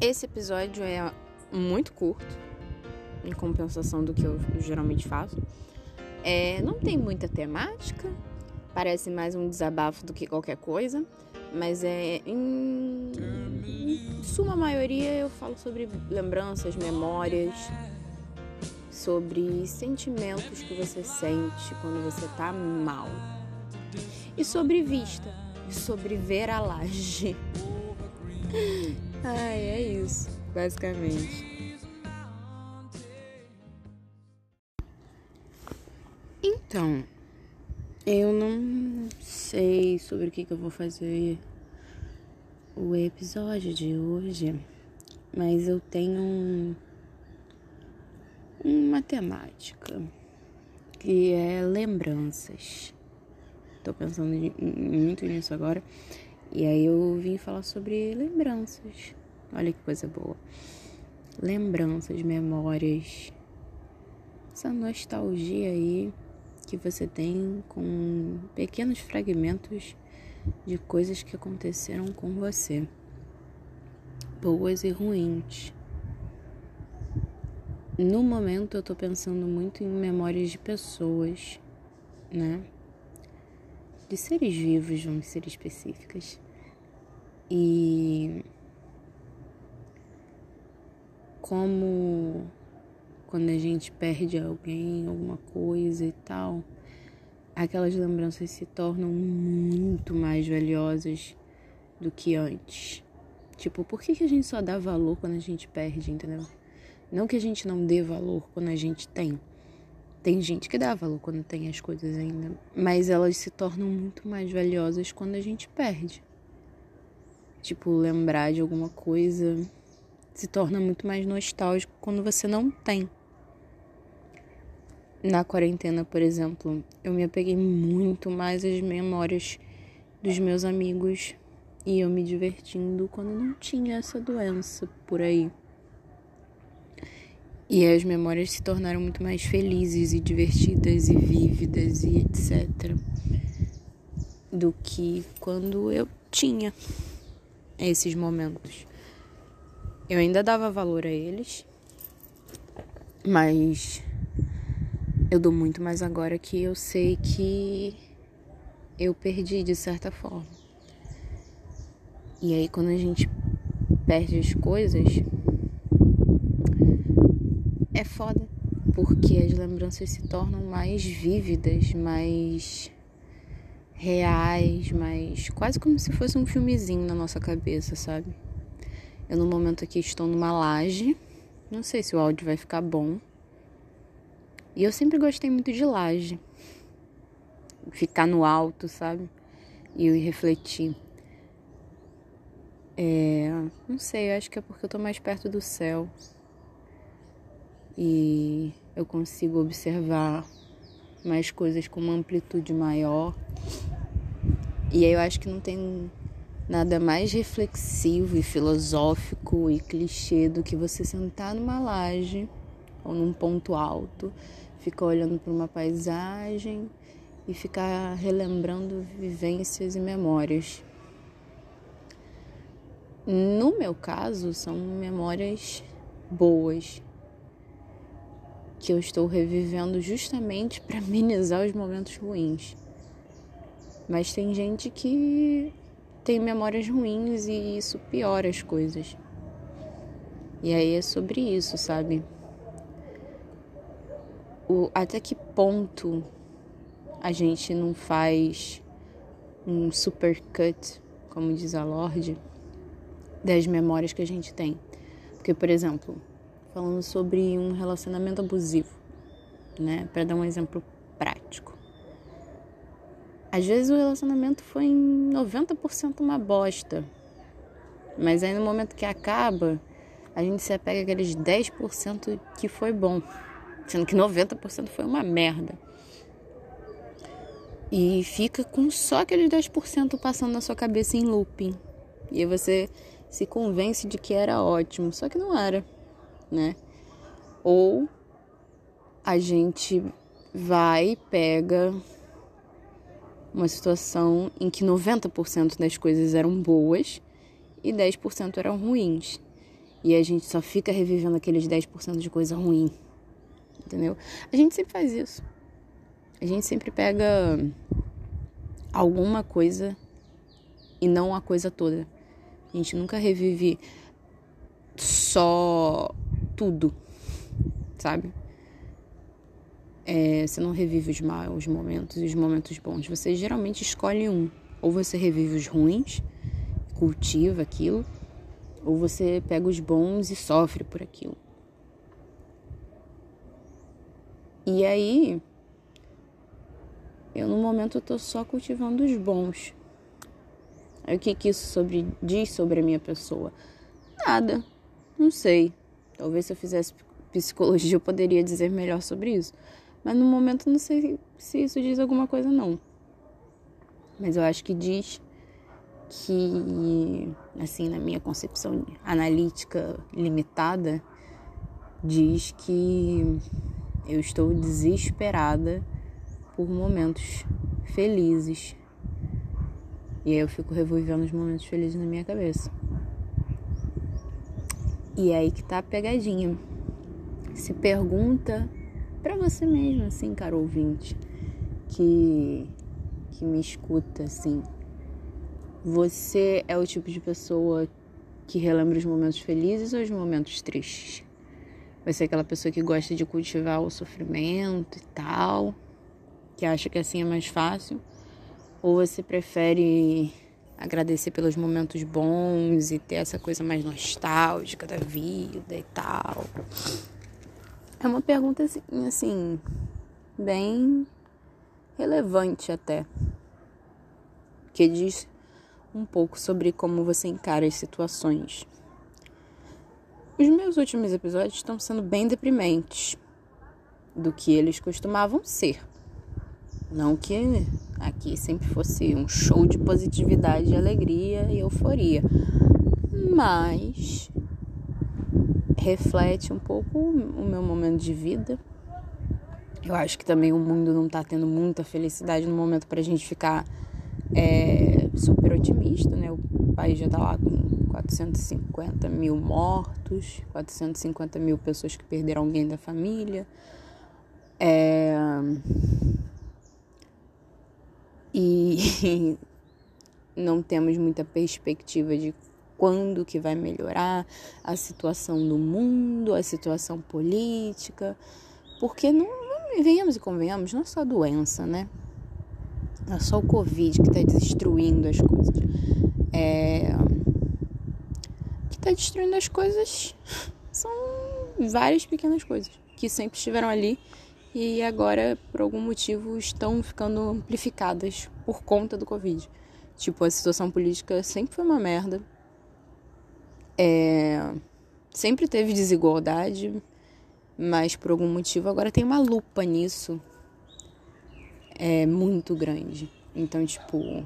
Esse episódio é muito curto, em compensação do que eu geralmente faço. É, não tem muita temática, parece mais um desabafo do que qualquer coisa, mas é em, em suma maioria eu falo sobre lembranças, memórias, sobre sentimentos que você sente quando você tá mal. E sobre vista, sobre ver a laje. Ai, é isso, basicamente. Então, eu não sei sobre o que, que eu vou fazer o episódio de hoje, mas eu tenho um, uma temática que é lembranças. Tô pensando muito nisso agora. E aí eu vim falar sobre lembranças. Olha que coisa boa. Lembranças, memórias. Essa nostalgia aí que você tem com pequenos fragmentos de coisas que aconteceram com você. Boas e ruins. No momento eu tô pensando muito em memórias de pessoas, né? De seres vivos, vamos ser específicas. E como quando a gente perde alguém, alguma coisa e tal, aquelas lembranças se tornam muito mais valiosas do que antes. Tipo, por que, que a gente só dá valor quando a gente perde, entendeu? Não que a gente não dê valor quando a gente tem. Tem gente que dá valor quando tem as coisas ainda, mas elas se tornam muito mais valiosas quando a gente perde. Tipo, lembrar de alguma coisa se torna muito mais nostálgico quando você não tem. Na quarentena, por exemplo, eu me apeguei muito mais às memórias dos meus amigos e eu me divertindo quando não tinha essa doença por aí. E as memórias se tornaram muito mais felizes e divertidas e vívidas e etc. do que quando eu tinha esses momentos. Eu ainda dava valor a eles, mas eu dou muito mais agora que eu sei que eu perdi de certa forma. E aí quando a gente perde as coisas, é foda, porque as lembranças se tornam mais vívidas, mais reais, mas quase como se fosse um filmezinho na nossa cabeça, sabe? Eu no momento aqui estou numa laje, não sei se o áudio vai ficar bom. E eu sempre gostei muito de laje. Ficar no alto, sabe? E eu refletir. É, não sei, acho que é porque eu tô mais perto do céu. E eu consigo observar mais coisas com uma amplitude maior. E aí eu acho que não tem nada mais reflexivo e filosófico e clichê do que você sentar numa laje ou num ponto alto, ficar olhando para uma paisagem e ficar relembrando vivências e memórias. No meu caso, são memórias boas, que eu estou revivendo justamente para amenizar os momentos ruins. Mas tem gente que tem memórias ruins e isso piora as coisas. E aí é sobre isso, sabe? O, até que ponto a gente não faz um supercut, como diz a Lorde, das memórias que a gente tem. Porque, por exemplo, falando sobre um relacionamento abusivo, né? Para dar um exemplo prático. Às vezes o relacionamento foi em 90% uma bosta. Mas aí no momento que acaba, a gente se apega aqueles 10% que foi bom. Sendo que 90% foi uma merda. E fica com só aqueles 10% passando na sua cabeça em looping. E aí você se convence de que era ótimo, só que não era né? Ou a gente vai pega uma situação em que 90% das coisas eram boas e 10% eram ruins. E a gente só fica revivendo aqueles 10% de coisa ruim. Entendeu? A gente sempre faz isso. A gente sempre pega alguma coisa e não a coisa toda. A gente nunca revive só tudo, sabe? É, você não revive os maus momentos e os momentos bons. Você geralmente escolhe um. Ou você revive os ruins, cultiva aquilo, ou você pega os bons e sofre por aquilo. E aí, eu no momento tô só cultivando os bons. Aí o que que isso sobre, diz sobre a minha pessoa? Nada. Não sei. Talvez se eu fizesse psicologia eu poderia dizer melhor sobre isso. Mas no momento não sei se isso diz alguma coisa não. Mas eu acho que diz que, assim, na minha concepção analítica limitada, diz que eu estou desesperada por momentos felizes. E aí eu fico revivendo os momentos felizes na minha cabeça. E é aí que tá a pegadinha. Se pergunta para você mesmo, assim, cara ouvinte, que, que me escuta, assim. Você é o tipo de pessoa que relembra os momentos felizes ou os momentos tristes? Você é aquela pessoa que gosta de cultivar o sofrimento e tal, que acha que assim é mais fácil? Ou você prefere agradecer pelos momentos bons e ter essa coisa mais nostálgica da vida e tal? É uma pergunta assim, assim, bem relevante até, que diz um pouco sobre como você encara as situações. Os meus últimos episódios estão sendo bem deprimentes do que eles costumavam ser. Não que aqui sempre fosse um show de positividade, alegria e euforia, mas reflete um pouco o meu momento de vida. Eu acho que também o mundo não está tendo muita felicidade no momento para gente ficar é, super otimista, né? O país já está lá com 450 mil mortos, 450 mil pessoas que perderam alguém da família. É... E não temos muita perspectiva de quando que vai melhorar a situação do mundo, a situação política, porque não, não venhamos e convenhamos, não é só a doença, né? Não é só o Covid que está destruindo as coisas. É... que está destruindo as coisas são várias pequenas coisas que sempre estiveram ali e agora, por algum motivo, estão ficando amplificadas por conta do Covid. Tipo, a situação política sempre foi uma merda. É, sempre teve desigualdade, mas por algum motivo agora tem uma lupa nisso. É muito grande. Então, tipo,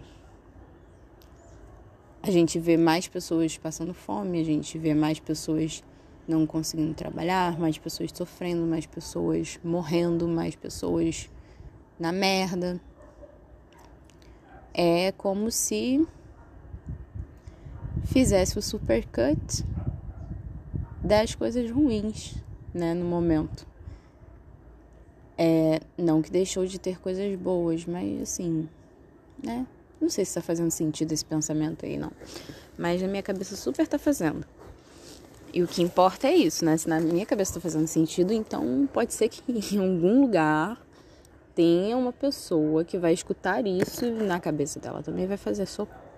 a gente vê mais pessoas passando fome, a gente vê mais pessoas não conseguindo trabalhar, mais pessoas sofrendo, mais pessoas morrendo, mais pessoas na merda. É como se fizesse o supercut das coisas ruins, né, no momento. É, não que deixou de ter coisas boas, mas assim, né? Não sei se tá fazendo sentido esse pensamento aí, não. Mas na minha cabeça super tá fazendo. E o que importa é isso, né? Se na minha cabeça tá fazendo sentido, então pode ser que em algum lugar tenha uma pessoa que vai escutar isso e na cabeça dela também vai fazer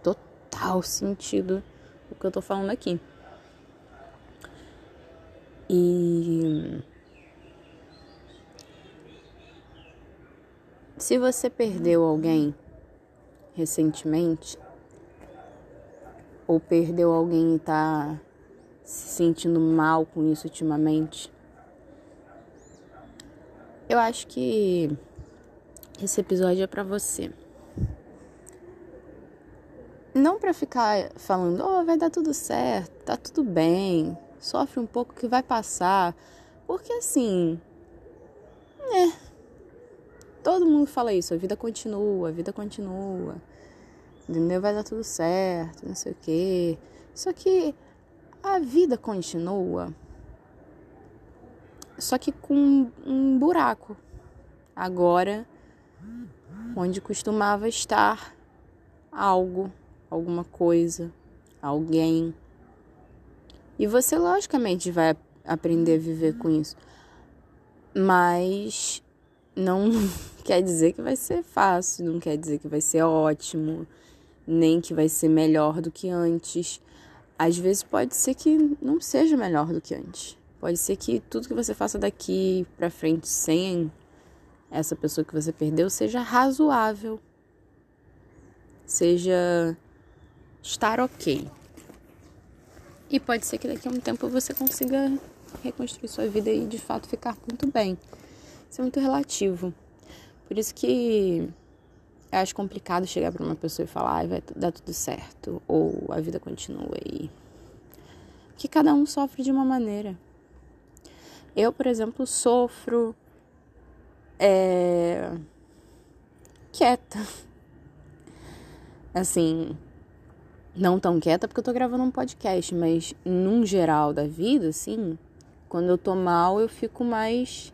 total sentido o que eu tô falando aqui. E se você perdeu alguém recentemente, ou perdeu alguém e tá se sentindo mal com isso ultimamente, eu acho que esse episódio é para você não para ficar falando, oh, vai dar tudo certo, tá tudo bem, sofre um pouco que vai passar, porque assim, né? Todo mundo fala isso, a vida continua, a vida continua, entendeu? Vai dar tudo certo, não sei o quê. Só que a vida continua, só que com um buraco. Agora, onde costumava estar algo, alguma coisa, alguém. E você, logicamente, vai aprender a viver com isso. Mas não quer dizer que vai ser fácil, não quer dizer que vai ser ótimo, nem que vai ser melhor do que antes. Às vezes pode ser que não seja melhor do que antes. Pode ser que tudo que você faça daqui para frente sem essa pessoa que você perdeu seja razoável. Seja estar ok. E pode ser que daqui a um tempo você consiga reconstruir sua vida e de fato ficar muito bem. Isso é muito relativo. Por isso que eu acho complicado chegar para uma pessoa e falar, ah, vai dar tudo certo, ou a vida continua aí. Que cada um sofre de uma maneira. Eu, por exemplo, sofro é, quieta. Assim, não tão quieta porque eu tô gravando um podcast, mas num geral da vida, assim, quando eu tô mal, eu fico mais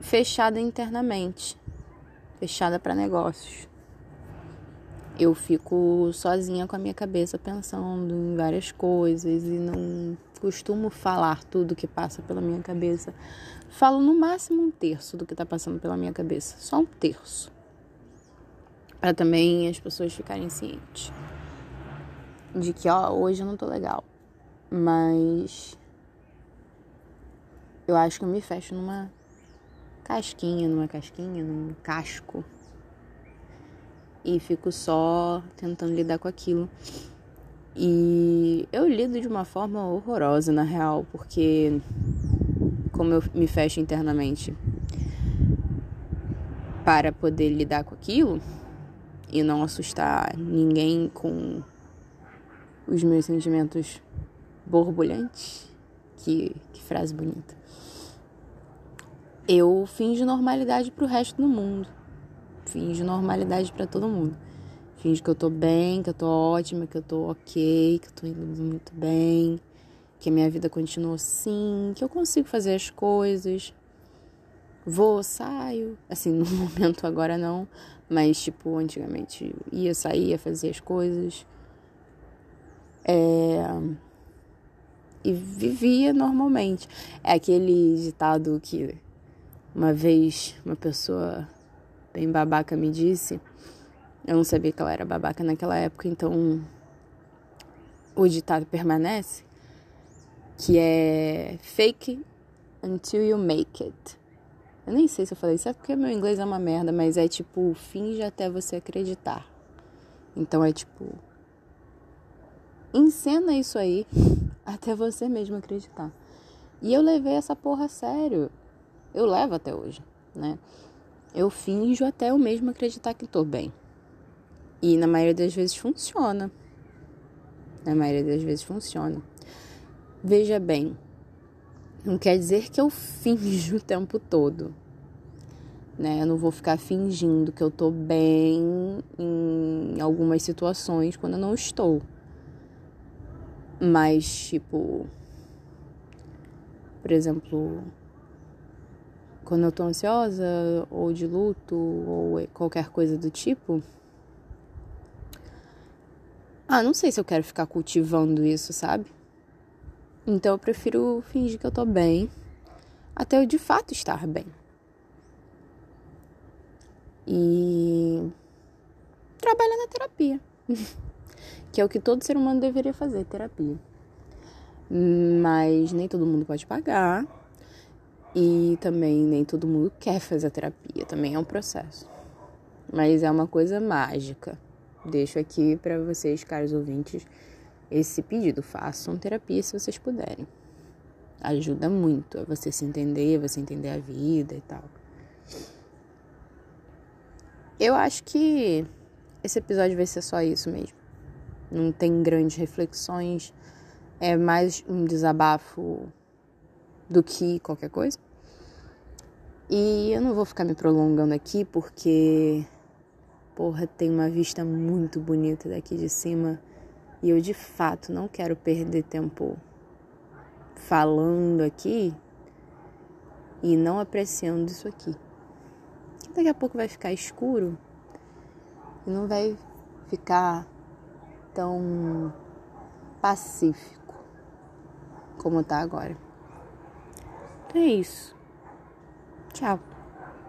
fechada internamente, fechada para negócios. Eu fico sozinha com a minha cabeça pensando em várias coisas e não costumo falar tudo que passa pela minha cabeça. Falo no máximo um terço do que tá passando pela minha cabeça, só um terço. Para também as pessoas ficarem cientes de que, ó, hoje eu não tô legal, mas eu acho que eu me fecho numa casquinha, numa casquinha, num casco. E fico só tentando lidar com aquilo. E eu lido de uma forma horrorosa, na real, porque como eu me fecho internamente para poder lidar com aquilo e não assustar ninguém com os meus sentimentos borbulhantes. Que, que frase bonita eu finjo normalidade pro resto do mundo. Finjo normalidade para todo mundo. Finjo que eu tô bem, que eu tô ótima, que eu tô ok, que eu tô indo muito bem, que a minha vida continua assim, que eu consigo fazer as coisas. Vou, saio. Assim, no momento agora não, mas tipo, antigamente ia sair, ia fazer as coisas. É... E vivia normalmente. É aquele ditado que uma vez uma pessoa bem babaca me disse, eu não sabia que ela era babaca naquela época, então o ditado permanece, que é fake until you make it. Eu nem sei se eu falei certo porque meu inglês é uma merda, mas é tipo finge até você acreditar. Então é tipo encena isso aí até você mesmo acreditar. E eu levei essa porra a sério eu levo até hoje, né? Eu finjo até eu mesmo acreditar que estou bem. E na maioria das vezes funciona. Na maioria das vezes funciona. Veja bem, não quer dizer que eu finjo o tempo todo. Né? Eu não vou ficar fingindo que eu tô bem em algumas situações quando eu não estou. Mas, tipo, por exemplo, quando eu tô ansiosa ou de luto ou qualquer coisa do tipo. Ah, não sei se eu quero ficar cultivando isso, sabe? Então eu prefiro fingir que eu tô bem até eu de fato estar bem. E trabalhar na terapia. que é o que todo ser humano deveria fazer, terapia. Mas nem todo mundo pode pagar. E também nem todo mundo quer fazer terapia, também é um processo. Mas é uma coisa mágica. Deixo aqui para vocês, caros ouvintes, esse pedido. Façam terapia se vocês puderem. Ajuda muito a você se entender, você entender a vida e tal. Eu acho que esse episódio vai ser só isso mesmo. Não tem grandes reflexões. É mais um desabafo do que qualquer coisa. E eu não vou ficar me prolongando aqui porque, porra, tem uma vista muito bonita daqui de cima E eu de fato não quero perder tempo falando aqui e não apreciando isso aqui. Daqui a pouco vai ficar escuro e não vai ficar tão pacífico como tá agora. Então é isso. Tchau.